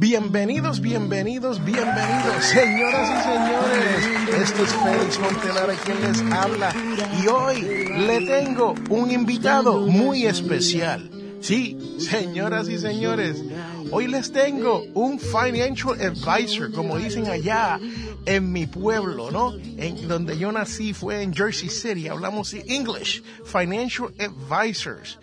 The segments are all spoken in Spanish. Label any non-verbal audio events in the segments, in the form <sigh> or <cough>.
Bienvenidos, bienvenidos, bienvenidos, señoras y señores. Esto es Félix Montelara quien les habla. Y hoy le tengo un invitado muy especial. Sí, señoras y señores, hoy les tengo un financial advisor, como dicen allá en mi pueblo, ¿no? En donde yo nací fue en Jersey City. Hablamos English, financial advisors.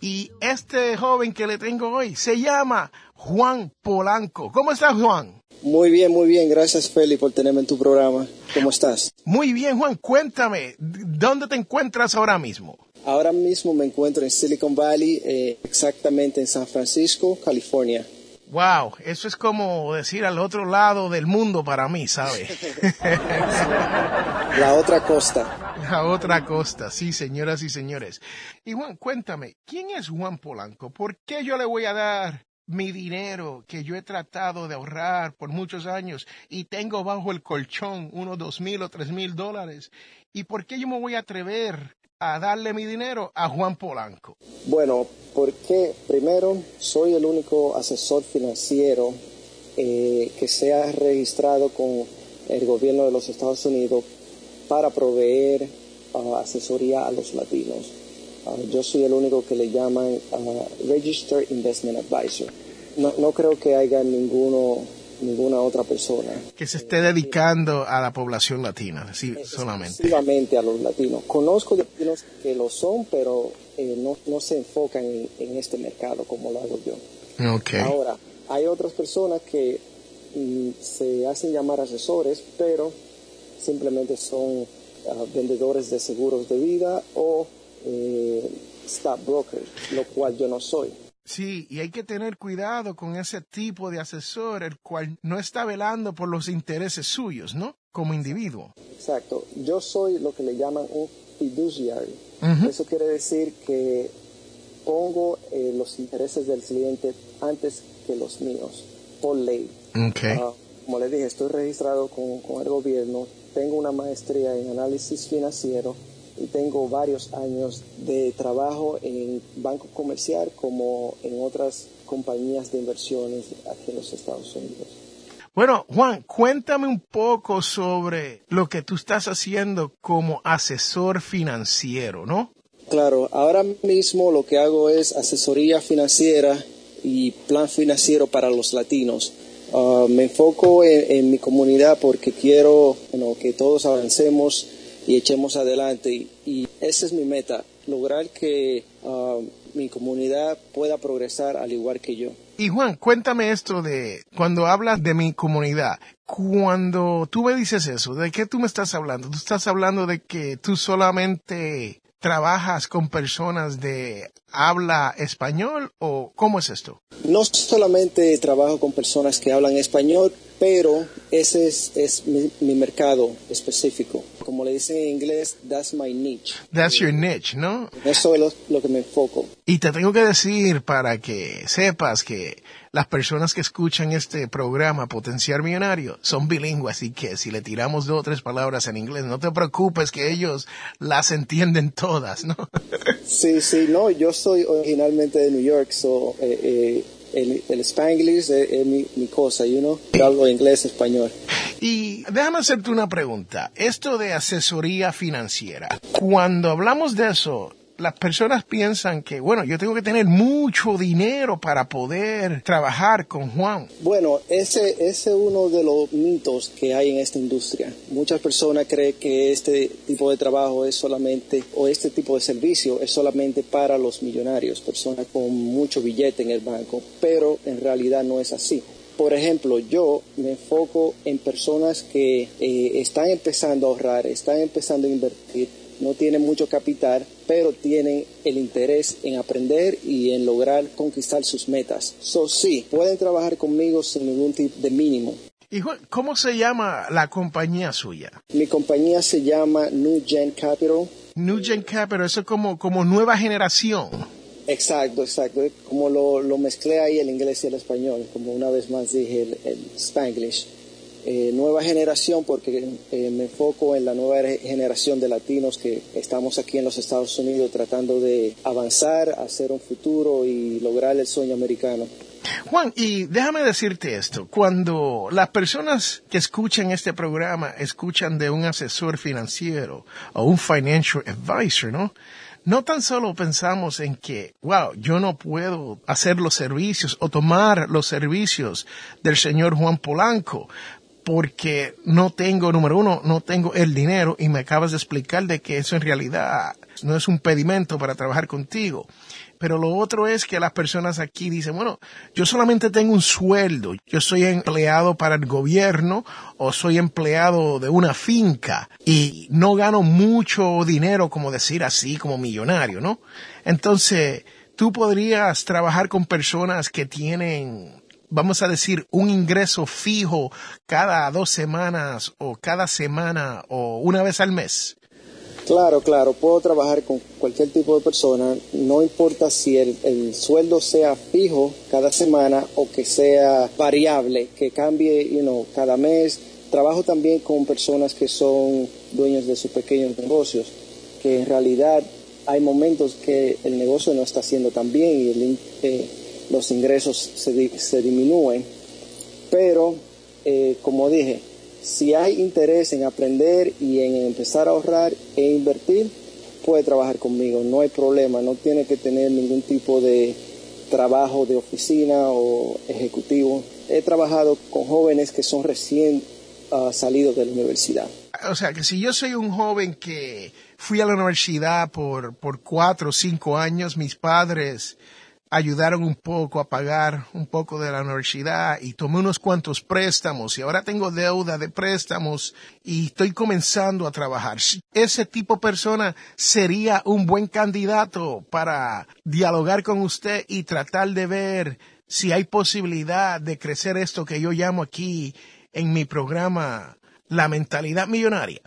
Y este joven que le tengo hoy se llama Juan Polanco. ¿Cómo estás, Juan? Muy bien, muy bien. Gracias, Feli, por tenerme en tu programa. ¿Cómo estás? Muy bien, Juan. Cuéntame, ¿dónde te encuentras ahora mismo? Ahora mismo me encuentro en Silicon Valley, eh, exactamente en San Francisco, California. Wow, eso es como decir al otro lado del mundo para mí, ¿sabes? <laughs> La otra costa. La otra costa, sí, señoras y señores. Y Juan, cuéntame, ¿quién es Juan Polanco? ¿Por qué yo le voy a dar mi dinero que yo he tratado de ahorrar por muchos años y tengo bajo el colchón unos dos mil o tres mil dólares? ¿Y por qué yo me voy a atrever a darle mi dinero a Juan Polanco? Bueno, porque primero soy el único asesor financiero eh, que se ha registrado con el gobierno de los Estados Unidos para proveer uh, asesoría a los latinos. Uh, yo soy el único que le llaman uh, Registered Investment Advisor. No, no creo que haya ninguno ninguna otra persona. Que se esté dedicando a la población latina, sí, solamente. Exclusivamente a los latinos. Conozco latinos que lo son, pero eh, no, no, se enfocan en, en, este mercado como lo hago yo. Okay. Ahora, hay otras personas que mm, se hacen llamar asesores, pero simplemente son vendedores de seguros de vida o eh, stock brokers, lo cual yo no soy. Sí, y hay que tener cuidado con ese tipo de asesor, el cual no está velando por los intereses suyos, ¿no? Como individuo. Exacto. Yo soy lo que le llaman un fiduciary. Uh -huh. Eso quiere decir que pongo eh, los intereses del cliente antes que los míos, por ley. Okay. Uh, como le dije, estoy registrado con, con el gobierno, tengo una maestría en análisis financiero y tengo varios años de trabajo en banco comercial como en otras compañías de inversiones aquí en los Estados Unidos. Bueno, Juan, cuéntame un poco sobre lo que tú estás haciendo como asesor financiero, ¿no? Claro, ahora mismo lo que hago es asesoría financiera y plan financiero para los latinos. Uh, me enfoco en, mi comunidad porque quiero que todos avancemos y echemos adelante. Y, esa es mi meta, lograr que uh, mi comunidad pueda progresar al igual que yo. Y Juan, cuéntame esto de cuando hablas de mi comunidad. Cuando tú me dices eso, ¿de qué tú me estás hablando? ¿Tú estás hablando de que tú solamente trabajas con personas de habla español o cómo es esto? No solamente trabajo con personas que hablan español, pero ese es, es mi, mi, mercado específico. Como le dicen en inglés, that's my niche. That's your niche, ¿no? Eso es lo, lo que me enfoco. Y te tengo que decir para que sepas que las personas que escuchan este programa Potenciar Millonario son bilingües, así que si le tiramos dos o tres palabras en inglés, no te preocupes que ellos las entienden todas, ¿no? <laughs> Sí, sí, no, yo soy originalmente de New York, so, eh, eh, el, el Spanglish es, es mi, mi, cosa, you know? Yo hablo inglés, español. Y déjame hacerte una pregunta. Esto de asesoría financiera, cuando hablamos de eso, las personas piensan que, bueno, yo tengo que tener mucho dinero para poder trabajar con Juan. Bueno, ese, es uno de los mitos que hay en esta industria. Muchas personas creen que este tipo de trabajo es solamente, o este tipo de servicio es solamente para los millonarios, personas con mucho billete en el banco, pero en realidad no es así. Por ejemplo, yo me enfoco en personas que eh, están empezando a ahorrar, están empezando a invertir, no tienen mucho capital, pero tienen el interés en aprender y en lograr conquistar sus metas. So, sí, pueden trabajar conmigo sin ningún tipo de mínimo. ¿Y cómo se llama la compañía suya? Mi compañía se llama New Gen Capital. New Gen Capital, eso es como, como nueva generación. Exacto, exacto. Como lo, lo, mezclé ahí el inglés y el español, como una vez más dije el, el spanglish. Eh, nueva generación porque eh, me enfoco en la nueva generación de latinos que estamos aquí en los Estados Unidos tratando de avanzar, hacer un futuro y lograr el sueño americano. Juan, y déjame decirte esto, cuando las personas que escuchan este programa escuchan de un asesor financiero o un financial advisor, ¿no? no tan solo pensamos en que, wow, yo no puedo hacer los servicios o tomar los servicios del señor Juan Polanco porque no tengo, número uno, no tengo el dinero y me acabas de explicar de que eso en realidad no es un pedimento para trabajar contigo. Pero lo otro es que las personas aquí dicen, bueno, yo solamente tengo un sueldo, yo soy empleado para el gobierno o soy empleado de una finca y no gano mucho dinero, como decir así, como millonario, ¿no? Entonces, tú podrías trabajar con personas que tienen vamos a decir, un ingreso fijo cada dos semanas o cada semana o una vez al mes. Claro, claro, puedo trabajar con cualquier tipo de persona, no importa si el, sueldo sea fijo cada semana o que sea variable, que cambie you know, cada mes. Trabajo también con personas que son dueños de sus pequeños negocios, que en realidad hay momentos que el negocio no está haciendo tan bien y eh, los ingresos se, se disminuyen, pero eh, como dije, si hay interés en aprender y en empezar a ahorrar e invertir, puede trabajar conmigo, no hay problema, no tiene que tener ningún tipo de trabajo de oficina o ejecutivo. He trabajado con jóvenes que son recién ah, salidos de la universidad. O sea, que si yo soy un joven que fui a la universidad por, por cuatro o cinco años, mis padres ayudaron un poco a pagar un poco de la universidad y tomé unos cuantos préstamos y ahora tengo deuda de préstamos y estoy comenzando a trabajar. Ese tipo de persona sería un buen candidato para dialogar con usted y tratar de ver si hay posibilidad de crecer esto que yo llamo aquí en mi programa la mentalidad millonaria.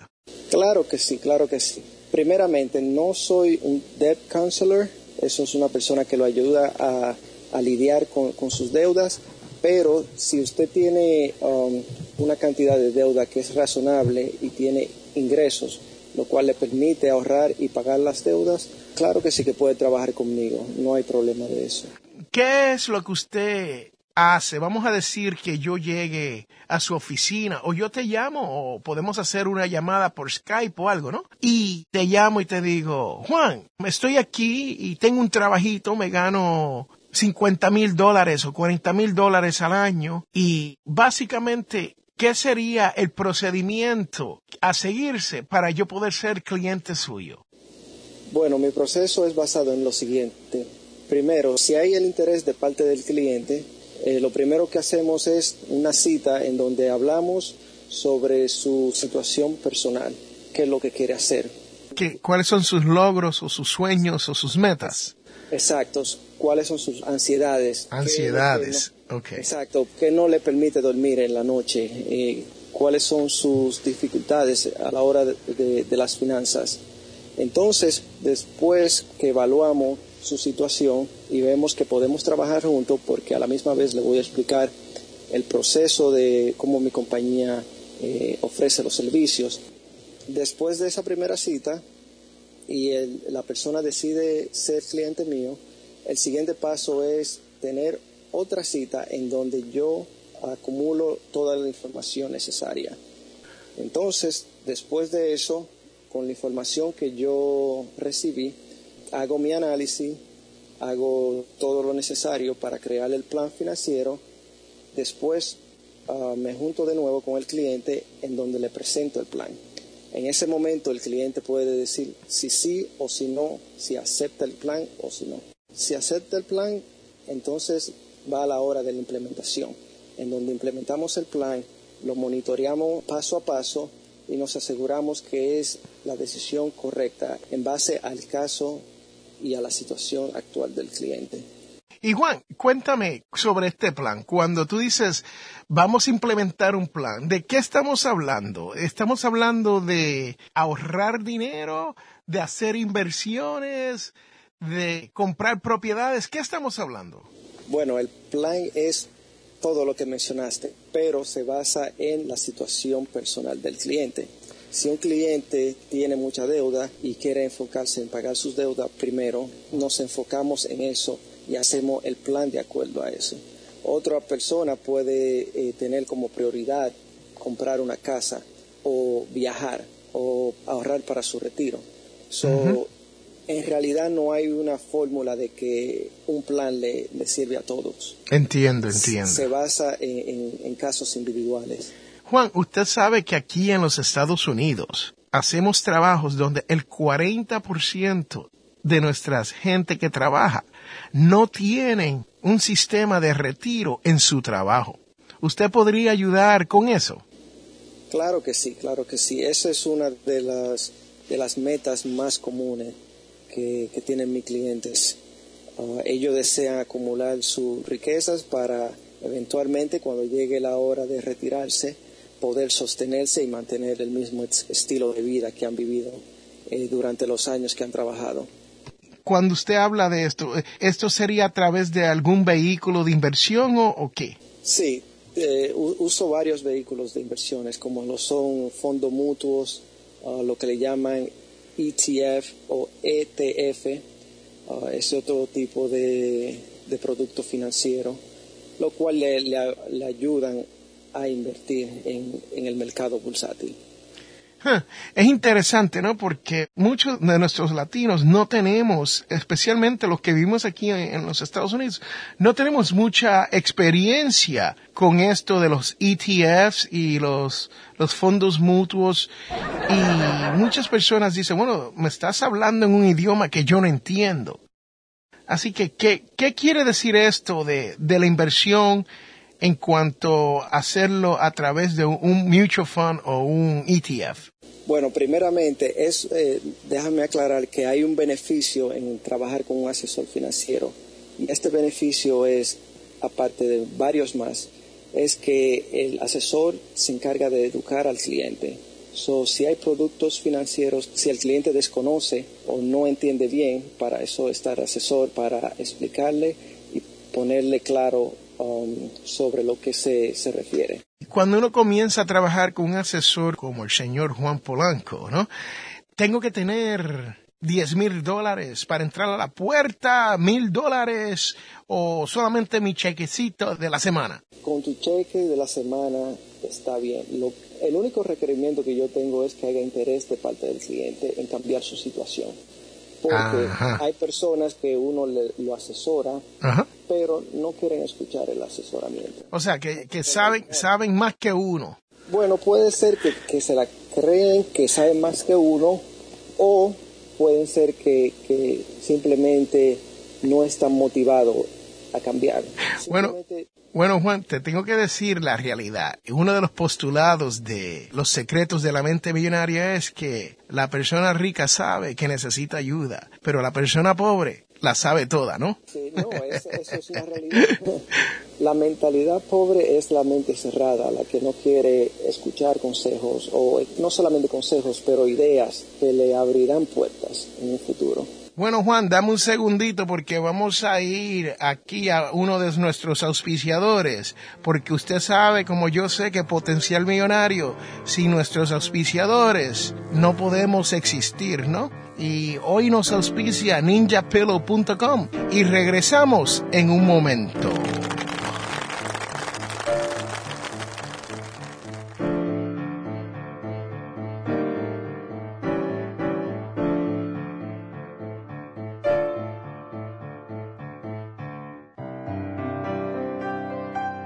Claro que sí, claro que sí. Primeramente, no soy un debt counselor eso es una persona que lo ayuda a, lidiar con, sus deudas, pero si usted tiene um, una cantidad de deuda que es razonable y tiene ingresos, lo cual le permite ahorrar y pagar las deudas, claro que sí que puede trabajar conmigo, no hay problema de eso. ¿Qué es lo que usted hace, vamos a decir que yo llegue a su oficina o yo te llamo o podemos hacer una llamada por Skype o algo, ¿no? Y te llamo y te digo, Juan, estoy aquí y tengo un trabajito, me gano 50 mil dólares o 40 mil dólares al año y básicamente, ¿qué sería el procedimiento a seguirse para yo poder ser cliente suyo? Bueno, mi proceso es basado en lo siguiente. Primero, si hay el interés de parte del cliente, eh, lo primero que hacemos es una cita en donde hablamos sobre su situación personal, qué es lo que quiere hacer. ¿Qué, ¿Cuáles son sus logros o sus sueños o sus metas? Exacto, cuáles son sus ansiedades. Ansiedades, ok. Exacto, qué no le permite dormir en la noche, eh, cuáles son sus dificultades a la hora de las finanzas. Entonces, después que evaluamos su situación y vemos que podemos trabajar juntos porque a la misma vez le voy a explicar el proceso de cómo mi compañía eh, ofrece los servicios. Después de esa primera cita y la persona decide ser cliente mío, el siguiente paso es tener otra cita en donde yo acumulo toda la información necesaria. Entonces, después de eso, con la información que yo recibí, hago mi análisis, hago todo lo necesario para crear el plan financiero, después ah, me junto de nuevo con el cliente en donde le presento el plan. En ese momento el cliente puede decir si sí o si no, si acepta el plan o si no. Si acepta el plan, entonces va a la hora de la implementación, en donde implementamos el plan, lo monitoreamos paso a paso y nos aseguramos que es la decisión correcta en base al caso y a la situación actual del cliente. Y Juan, cuéntame sobre este plan. Cuando tú dices vamos a implementar un plan, ¿de qué estamos hablando? ¿Estamos hablando de ahorrar dinero, de hacer inversiones, de comprar propiedades? ¿Qué estamos hablando? Bueno, el plan es todo lo que mencionaste, pero se basa en la situación personal del cliente. Si un cliente tiene mucha deuda y quiere enfocarse en pagar sus deudas primero, nos enfocamos en eso y hacemos el plan de acuerdo a eso. Otra persona puede eh, tener como prioridad comprar una casa o viajar o ahorrar para su retiro. En realidad no hay una fórmula de que un plan le, sirve a todos. Entiendo, entiendo. Se basa en casos individuales. Juan, usted sabe que aquí en los Estados Unidos hacemos trabajos donde el 40% de nuestra gente que trabaja no tienen un sistema de retiro en su trabajo. ¿Usted podría ayudar con eso? Claro que sí, claro que sí. Esa es una de las, de las metas más comunes que, tienen mis clientes. Ah, ellos desean acumular sus riquezas para eventualmente cuando llegue la hora de retirarse poder sostenerse y mantener el mismo estilo de vida que han vivido eh, durante los años que han trabajado. Cuando usted habla de esto, eh, ¿esto sería a través de algún vehículo de inversión o, qué? Sí, eh, uso varios vehículos de inversiones, como lo son fondos mutuos, ah, lo que le llaman ETF o ETF, uh, es otro tipo de, producto financiero, lo cual le, le ayudan a invertir en, el mercado bursátil. Es interesante, ¿no? Porque muchos de nuestros latinos no tenemos, especialmente los que vivimos aquí en, los Estados Unidos, no tenemos mucha experiencia con esto de los ETFs y los, los fondos mutuos. Y muchas personas dicen, bueno, me estás hablando en un idioma que yo no entiendo. Así que, ¿qué, qué quiere decir esto de, de la inversión en cuanto a hacerlo a través de un mutual fund o un ETF? Bueno, primeramente, es, eh, déjame aclarar que hay un beneficio en trabajar con un asesor financiero. Y este beneficio es, aparte de varios más, es que el asesor se encarga de educar al cliente. Si hay productos financieros, si el cliente desconoce o no entiende bien, para eso está el asesor, para explicarle y ponerle claro Um, sobre lo que se, se refiere. Cuando uno comienza a trabajar con un asesor como el señor Juan Polanco, ¿no? Tengo que tener 10 mil dólares para entrar a la puerta, mil dólares o solamente mi chequecito de la semana. Con tu cheque de la semana está bien. el único requerimiento que yo tengo es que haya interés de parte del cliente en cambiar su situación porque hay personas que uno le, lo asesora, pero no quieren escuchar el asesoramiento. O sea, que, saben, saben más que uno. Bueno, puede ser que, se la creen que saben más que uno, o pueden ser que, que simplemente no están motivados a cambiar. Bueno, bueno, Juan, te tengo que decir la realidad. Uno de los postulados de los secretos de la mente millonaria es que la persona rica sabe que necesita ayuda, pero la persona pobre la sabe toda, ¿no? Sí, no, eso, es una realidad. La mentalidad pobre es la mente cerrada, la que no quiere escuchar consejos, o no solamente consejos, pero ideas que le abrirán puertas en el futuro. Bueno, Juan, dame un segundito porque vamos a ir aquí a uno de nuestros auspiciadores, porque usted sabe, como yo sé, que potencial millonario, sin nuestros auspiciadores no podemos existir, ¿no? Y hoy nos auspicia ninjapillow.com y regresamos en un momento.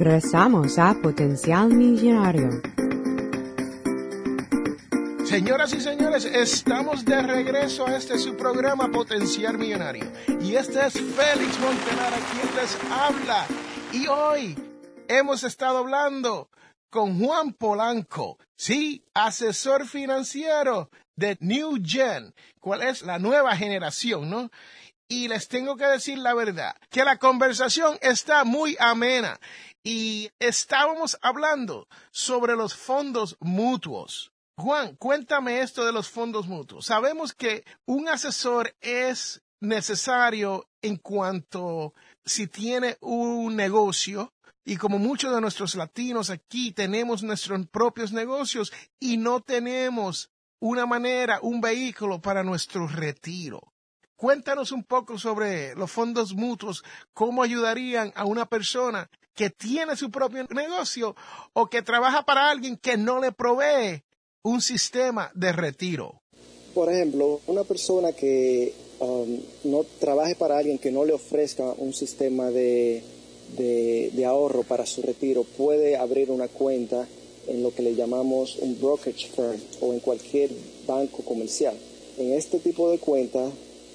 Regresamos a Potencial Millonario. Señoras y señores, estamos de regreso a este su programa Potencial Millonario. Y este es Félix Montelara quien les habla. Y hoy hemos estado hablando con Juan Polanco, sí, asesor financiero de New Gen, cuál es la nueva generación, ¿no? Y les tengo que decir la verdad, que la conversación está muy amena y estábamos hablando sobre los fondos mutuos. Juan, cuéntame esto de los fondos mutuos. Sabemos que un asesor es necesario en cuanto si tiene un negocio y como muchos de nuestros latinos aquí tenemos nuestros propios negocios y no tenemos una manera, un vehículo para nuestro retiro. Cuéntanos un poco sobre los fondos mutuos, cómo ayudarían a una persona que tiene su propio negocio o que trabaja para alguien que no le provee un sistema de retiro. Por ejemplo, una persona que um, no trabaje para alguien que no le ofrezca un sistema de, de, ahorro para su retiro puede abrir una cuenta en lo que le llamamos un brokerage firm o en cualquier banco comercial. En este tipo de cuenta,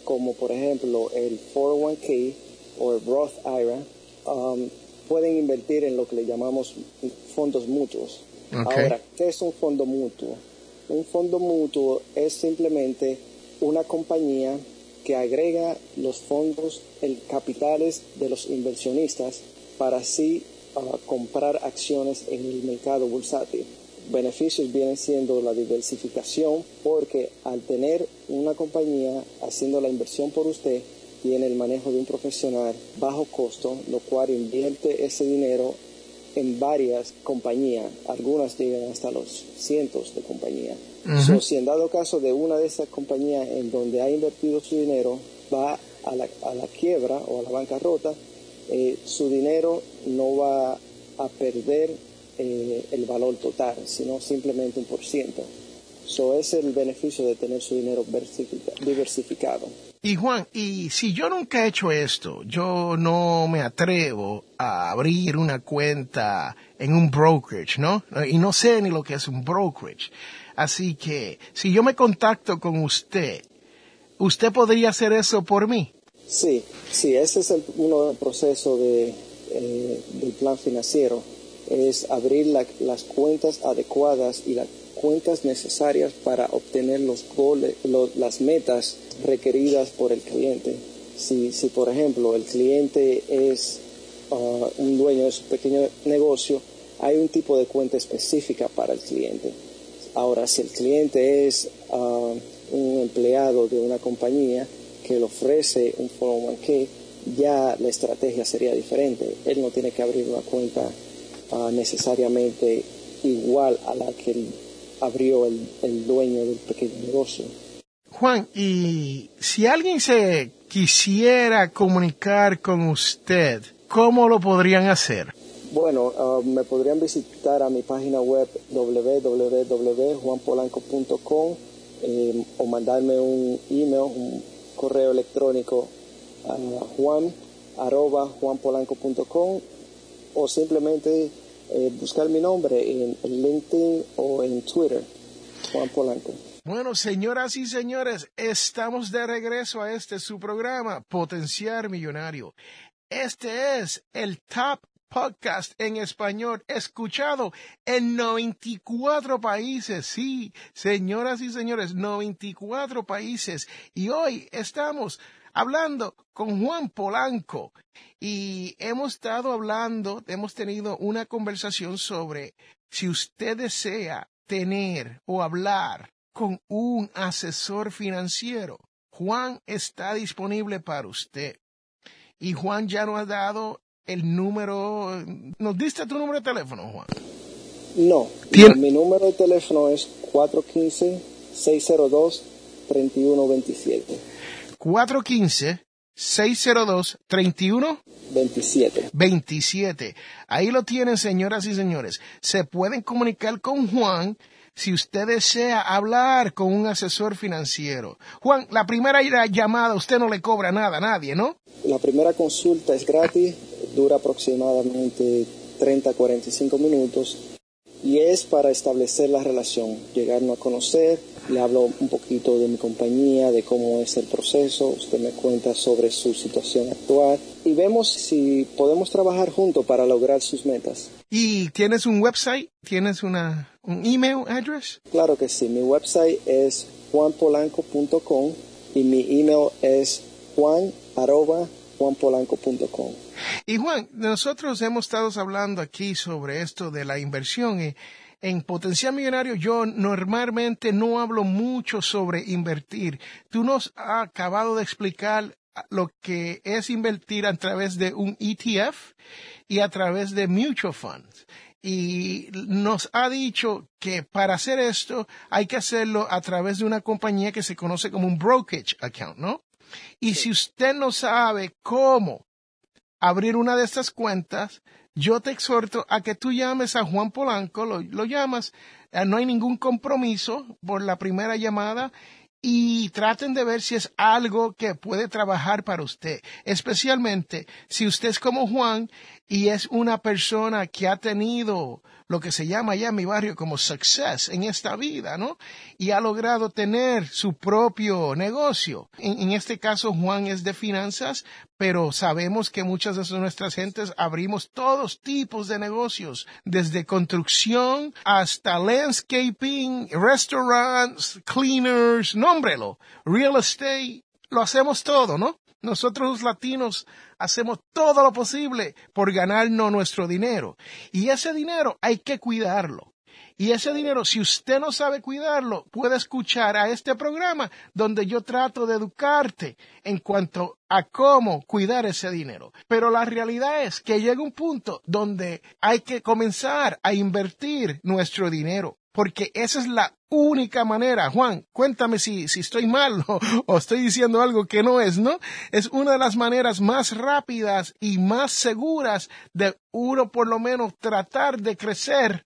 como por ejemplo el 401k o el Roth IRA, um, pueden invertir en lo que le llamamos fondos mutuos. Ahora, ¿qué es un fondo mutuo? Un fondo mutuo es simplemente una compañía que agrega los fondos, el capitales de los inversionistas para así ah, comprar acciones en el mercado bursátil. Beneficios vienen siendo la diversificación porque al tener una compañía haciendo la inversión por usted, tiene el manejo de un profesional bajo costo, lo cual invierte ese dinero en varias compañías, algunas llegan hasta los cientos de compañías. si en dado caso de una de esas compañías en donde ha invertido su dinero va a la, a la quiebra o a la bancarrota, eh, su dinero no va a perder eh, el valor total, sino simplemente un por ciento. Eso es el beneficio de tener su dinero diversificado. Y Juan, y si yo nunca he hecho esto, yo no me atrevo a abrir una cuenta en un brokerage, ¿no? Y no sé ni lo que es un brokerage. Así que, si yo me contacto con usted, ¿usted podría hacer eso por mí? Sí, sí, ese es el, uno de los procesos de, eh, del plan financiero, es abrir las cuentas adecuadas y las cuentas necesarias para obtener los goles, las metas requeridas por el cliente. Si, si por ejemplo el cliente es uh, un dueño de su pequeño negocio, hay un tipo de cuenta específica para el cliente. Ahora, si el cliente es uh, un empleado de una compañía que le ofrece un 401k, ya la estrategia sería diferente. Él no tiene que abrir una cuenta uh, necesariamente igual a la que abrió el, dueño del pequeño negocio. Juan, y si alguien se quisiera comunicar con usted, ¿cómo lo podrían hacer? Bueno, uh, me podrían visitar a mi página web www.juanpolanco.com eh, o mandarme un email, un correo electrónico a juan.juanpolanco.com o simplemente eh, buscar mi nombre en, LinkedIn o en Twitter, Juan Polanco. Bueno, señoras y señores, estamos de regreso a este su programa, Potenciar Millonario. Este es el top podcast en español escuchado en 94 países. Sí, señoras y señores, 94 países. Y hoy estamos hablando con Juan Polanco y hemos estado hablando, hemos tenido una conversación sobre si usted desea tener o hablar con un asesor financiero, Juan está disponible para usted. Y Juan ya nos ha dado el número. ¿Nos diste tu número de teléfono, Juan? No, ¿Tien- mi número de teléfono es 415-602-3127. 415-602-3127. 27. Ahí lo tienen, señoras y señores. Se pueden comunicar con Juan si usted desea hablar con un asesor financiero. Juan, la primera llamada usted no le cobra nada a nadie, ¿no? La primera consulta es gratis, dura aproximadamente 30 a 45 minutos y es para establecer la relación, llegarnos a conocer, le hablo un poquito de mi compañía, de cómo es el proceso, usted me cuenta sobre su situación actual y vemos si podemos trabajar juntos para lograr sus metas. ¿Y tienes un website? ¿Tienes una, un email address? Claro que sí, mi website es juanpolanco.com y mi email es juan arroba juanpolanco.com. Y Juan, nosotros hemos estado hablando aquí sobre esto de la inversión. y en Potencial Millonario yo normalmente no hablo mucho sobre invertir. Tú nos has acabado de explicar lo que es invertir a través de un ETF y a través de mutual funds. Y nos ha dicho que para hacer esto hay que hacerlo a través de una compañía que se conoce como un brokerage account, ¿no? Y si usted no sabe cómo abrir una de estas cuentas, yo te exhorto a que tú llames a Juan Polanco, lo, lo llamas, eh, no hay ningún compromiso por la primera llamada y traten de ver si es algo que puede trabajar para usted, especialmente si usted es como Juan y es una persona que ha tenido lo que se llama ya en mi barrio como success en esta vida, ¿no? Y ha logrado tener su propio negocio. En, en este caso, Juan es de finanzas, pero sabemos que muchas de nuestras gentes abrimos todos tipos de negocios, desde construcción hasta landscaping, restaurants, cleaners, nómbrelo, real estate, lo hacemos todo, ¿no? Nosotros los latinos hacemos todo lo posible por ganarnos nuestro dinero. Y ese dinero hay que cuidarlo. Y ese dinero, si usted no sabe cuidarlo, puede escuchar a este programa donde yo trato de educarte en cuanto a cómo cuidar ese dinero. Pero la realidad es que llega un punto donde hay que comenzar a invertir nuestro dinero. Porque esa es la única manera. Juan, cuéntame si, si estoy mal <laughs> o, estoy diciendo algo que no es, ¿no? Es una de las maneras más rápidas y más seguras de uno por lo menos tratar de crecer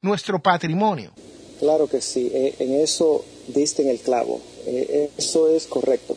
nuestro patrimonio. Claro que sí, eh, en eso diste en el clavo, eh, eso es correcto.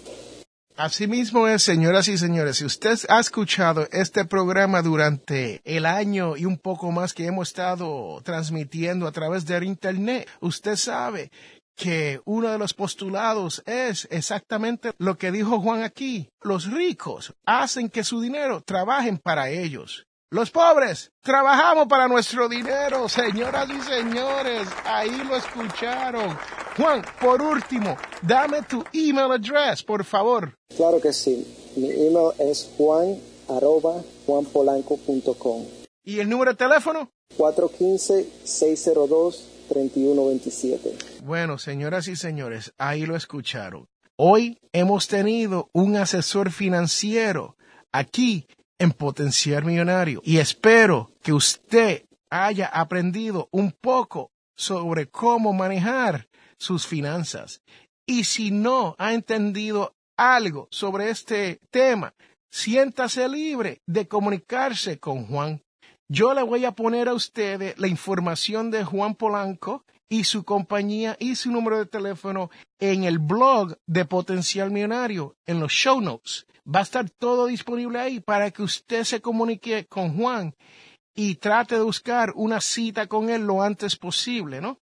Asimismo es, señoras y señores, si usted ha escuchado este programa durante el año y un poco más que hemos estado transmitiendo a través del Internet, usted sabe que uno de los postulados es exactamente lo que dijo Juan aquí. Los ricos hacen que su dinero trabajen para ellos. Los pobres trabajamos para nuestro dinero, señoras y señores. Ahí lo escucharon. Juan, por último, dame tu email address, por favor. Claro que sí, mi email es juan arroba juanpolanco.com. ¿Y el número de teléfono? 415-602-3127. Bueno, señoras y señores, ahí lo escucharon. Hoy hemos tenido un asesor financiero aquí en Potenciar Millonario y espero que usted haya aprendido un poco sobre cómo manejar sus finanzas. Y si no ha entendido algo sobre este tema, siéntase libre de comunicarse con Juan. Yo le voy a poner a ustedes la información de Juan Polanco y su compañía y su número de teléfono en el blog de Potencial Millonario, en los show notes. Va a estar todo disponible ahí para que usted se comunique con Juan y trate de buscar una cita con él lo antes posible, ¿no?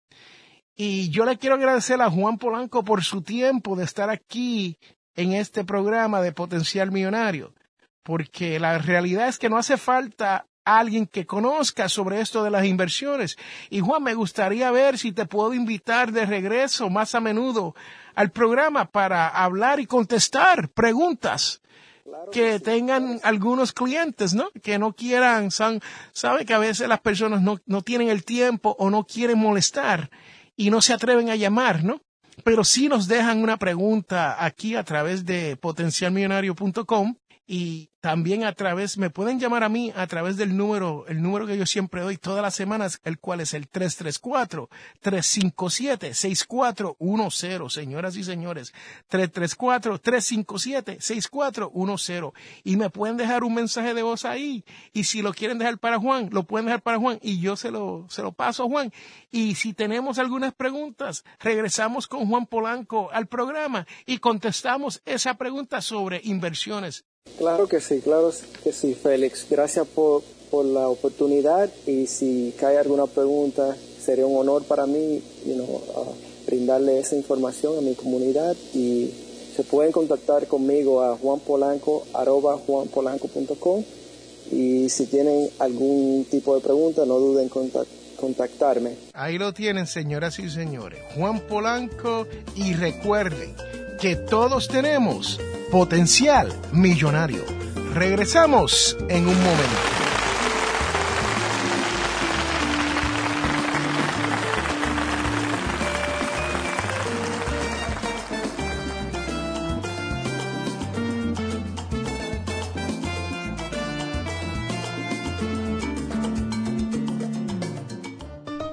Y yo le quiero agradecer a Juan Polanco por su tiempo de estar aquí en este programa de Potencial Millonario, porque la realidad es que no hace falta alguien que conozca sobre esto de las inversiones. Y Juan, me gustaría ver si te puedo invitar de regreso más a menudo al programa para hablar y contestar preguntas que tengan algunos clientes, ¿no? Que no quieran, son, sabe que a veces las personas no, no tienen el tiempo o no quieren molestar y no se atreven a llamar, ¿no? pero si nos dejan una pregunta aquí a través de potencialmillonario.com y también a través, me pueden llamar a mí a través del número, el número que yo siempre doy todas las semanas, el cual es el 334-357-6410, señoras y señores, 334-357-6410. Y me pueden dejar un mensaje de voz ahí. Y si lo quieren dejar para Juan, lo pueden dejar para Juan y yo se lo, se lo paso a Juan. Y si tenemos algunas preguntas, regresamos con Juan Polanco al programa y contestamos esa pregunta sobre inversiones Claro que sí, claro que sí, Félix. Gracias por, por la oportunidad y si cae alguna pregunta, sería un honor para mí you know, brindarle esa información a mi comunidad y se pueden contactar conmigo a juanpolanco.com y si tienen algún tipo de pregunta, no duden en contactarme. Ahí lo tienen, señoras y señores. Juan Polanco y recuerden que todos tenemos potencial millonario. Regresamos en un momento.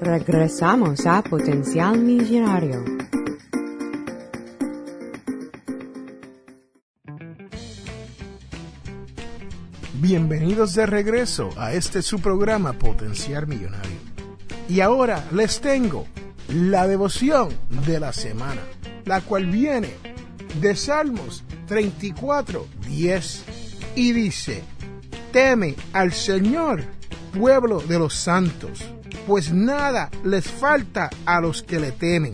Regresamos a Potencial Millonario. Bienvenidos de regreso a este su programa Potencial Millonario. Y ahora les tengo la devoción de la semana, la cual viene de Salmos 34, 10 y dice, teme al Señor, pueblo de los santos pues nada les falta a los que le temen.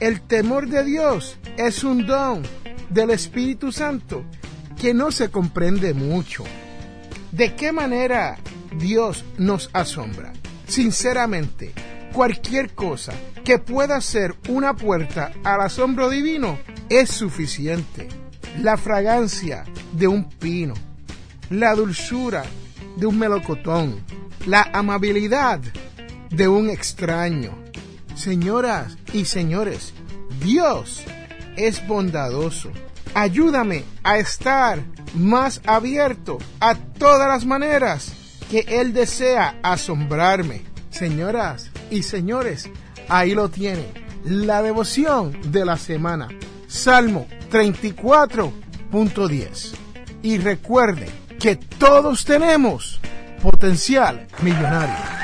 El temor de Dios es un don del Espíritu Santo que no se comprende mucho. ¿De qué manera Dios nos asombra? Sinceramente, cualquier cosa que pueda ser una puerta al asombro divino es suficiente. La fragancia de un pino, la dulzura de un melocotón, la amabilidad de un extraño. Señoras y señores, Dios es bondadoso. Ayúdame a estar más abierto a todas las maneras que Él desea asombrarme. Señoras y señores, ahí lo tiene, la devoción de la semana. Salmo 34.10. Y recuerden que todos tenemos potencial millonario.